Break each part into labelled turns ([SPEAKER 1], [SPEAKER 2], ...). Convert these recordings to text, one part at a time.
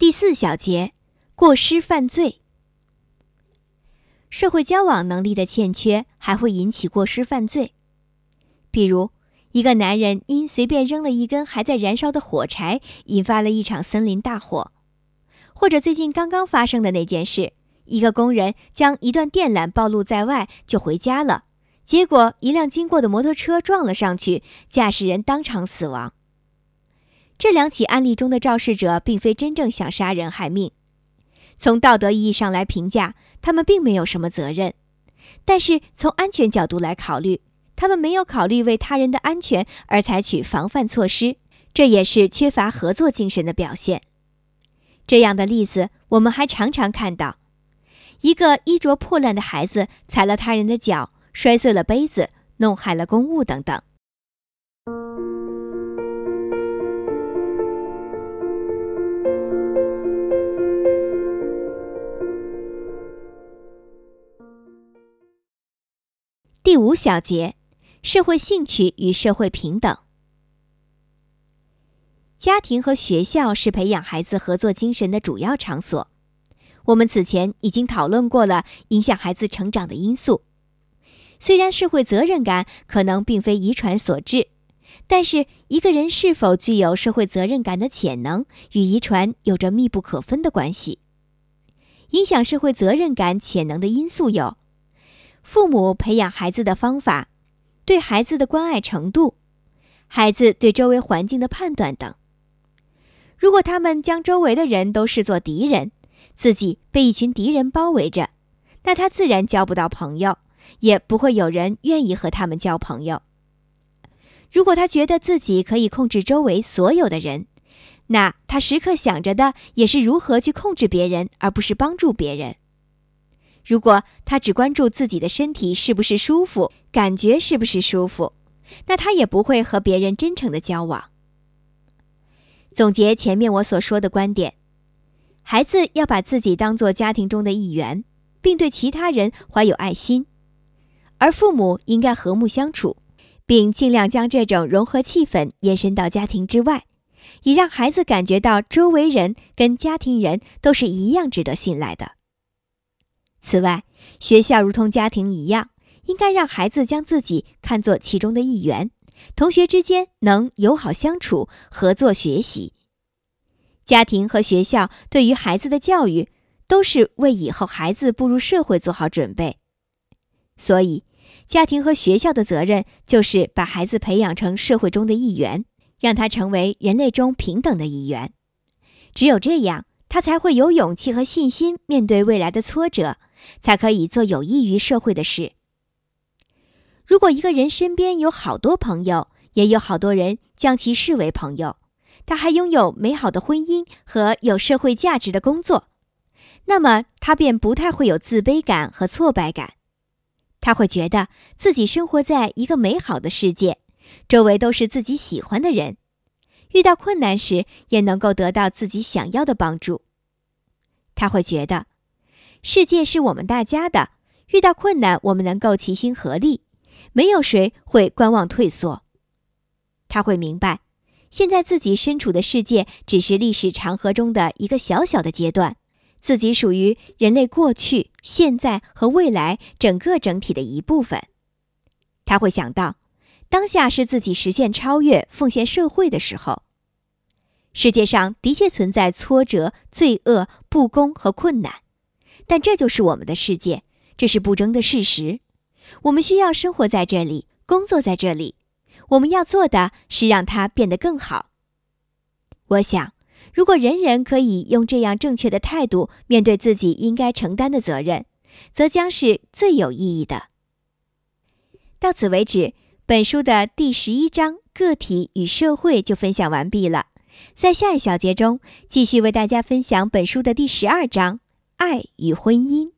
[SPEAKER 1] 第四小节，过失犯罪。社会交往能力的欠缺还会引起过失犯罪，比如一个男人因随便扔了一根还在燃烧的火柴，引发了一场森林大火；或者最近刚刚发生的那件事，一个工人将一段电缆暴露在外就回家了，结果一辆经过的摩托车撞了上去，驾驶人当场死亡。这两起案例中的肇事者并非真正想杀人害命。从道德意义上来评价，他们并没有什么责任；但是从安全角度来考虑，他们没有考虑为他人的安全而采取防范措施，这也是缺乏合作精神的表现。这样的例子我们还常常看到：一个衣着破烂的孩子踩了他人的脚，摔碎了杯子，弄坏了公物等等。第五小节，社会兴趣与社会平等。家庭和学校是培养孩子合作精神的主要场所。我们此前已经讨论过了影响孩子成长的因素。虽然社会责任感可能并非遗传所致，但是一个人是否具有社会责任感的潜能，与遗传有着密不可分的关系。影响社会责任感潜能的因素有。父母培养孩子的方法，对孩子的关爱程度，孩子对周围环境的判断等。如果他们将周围的人都视作敌人，自己被一群敌人包围着，那他自然交不到朋友，也不会有人愿意和他们交朋友。如果他觉得自己可以控制周围所有的人，那他时刻想着的也是如何去控制别人，而不是帮助别人。如果他只关注自己的身体是不是舒服，感觉是不是舒服，那他也不会和别人真诚的交往。总结前面我所说的观点，孩子要把自己当做家庭中的一员，并对其他人怀有爱心，而父母应该和睦相处，并尽量将这种融合气氛延伸到家庭之外，以让孩子感觉到周围人跟家庭人都是一样值得信赖的。此外，学校如同家庭一样，应该让孩子将自己看作其中的一员，同学之间能友好相处、合作学习。家庭和学校对于孩子的教育，都是为以后孩子步入社会做好准备。所以，家庭和学校的责任就是把孩子培养成社会中的一员，让他成为人类中平等的一员。只有这样，他才会有勇气和信心面对未来的挫折。才可以做有益于社会的事。如果一个人身边有好多朋友，也有好多人将其视为朋友，他还拥有美好的婚姻和有社会价值的工作，那么他便不太会有自卑感和挫败感。他会觉得自己生活在一个美好的世界，周围都是自己喜欢的人，遇到困难时也能够得到自己想要的帮助。他会觉得。世界是我们大家的，遇到困难，我们能够齐心合力，没有谁会观望退缩。他会明白，现在自己身处的世界只是历史长河中的一个小小的阶段，自己属于人类过去、现在和未来整个整体的一部分。他会想到，当下是自己实现超越、奉献社会的时候。世界上的确存在挫折、罪恶、不公和困难。但这就是我们的世界，这是不争的事实。我们需要生活在这里，工作在这里。我们要做的是让它变得更好。我想，如果人人可以用这样正确的态度面对自己应该承担的责任，则将是最有意义的。到此为止，本书的第十一章“个体与社会”就分享完毕了。在下一小节中，继续为大家分享本书的第十二章。爱与婚姻，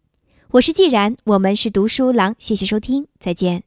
[SPEAKER 1] 我是既然，我们是读书郎，谢谢收听，再见。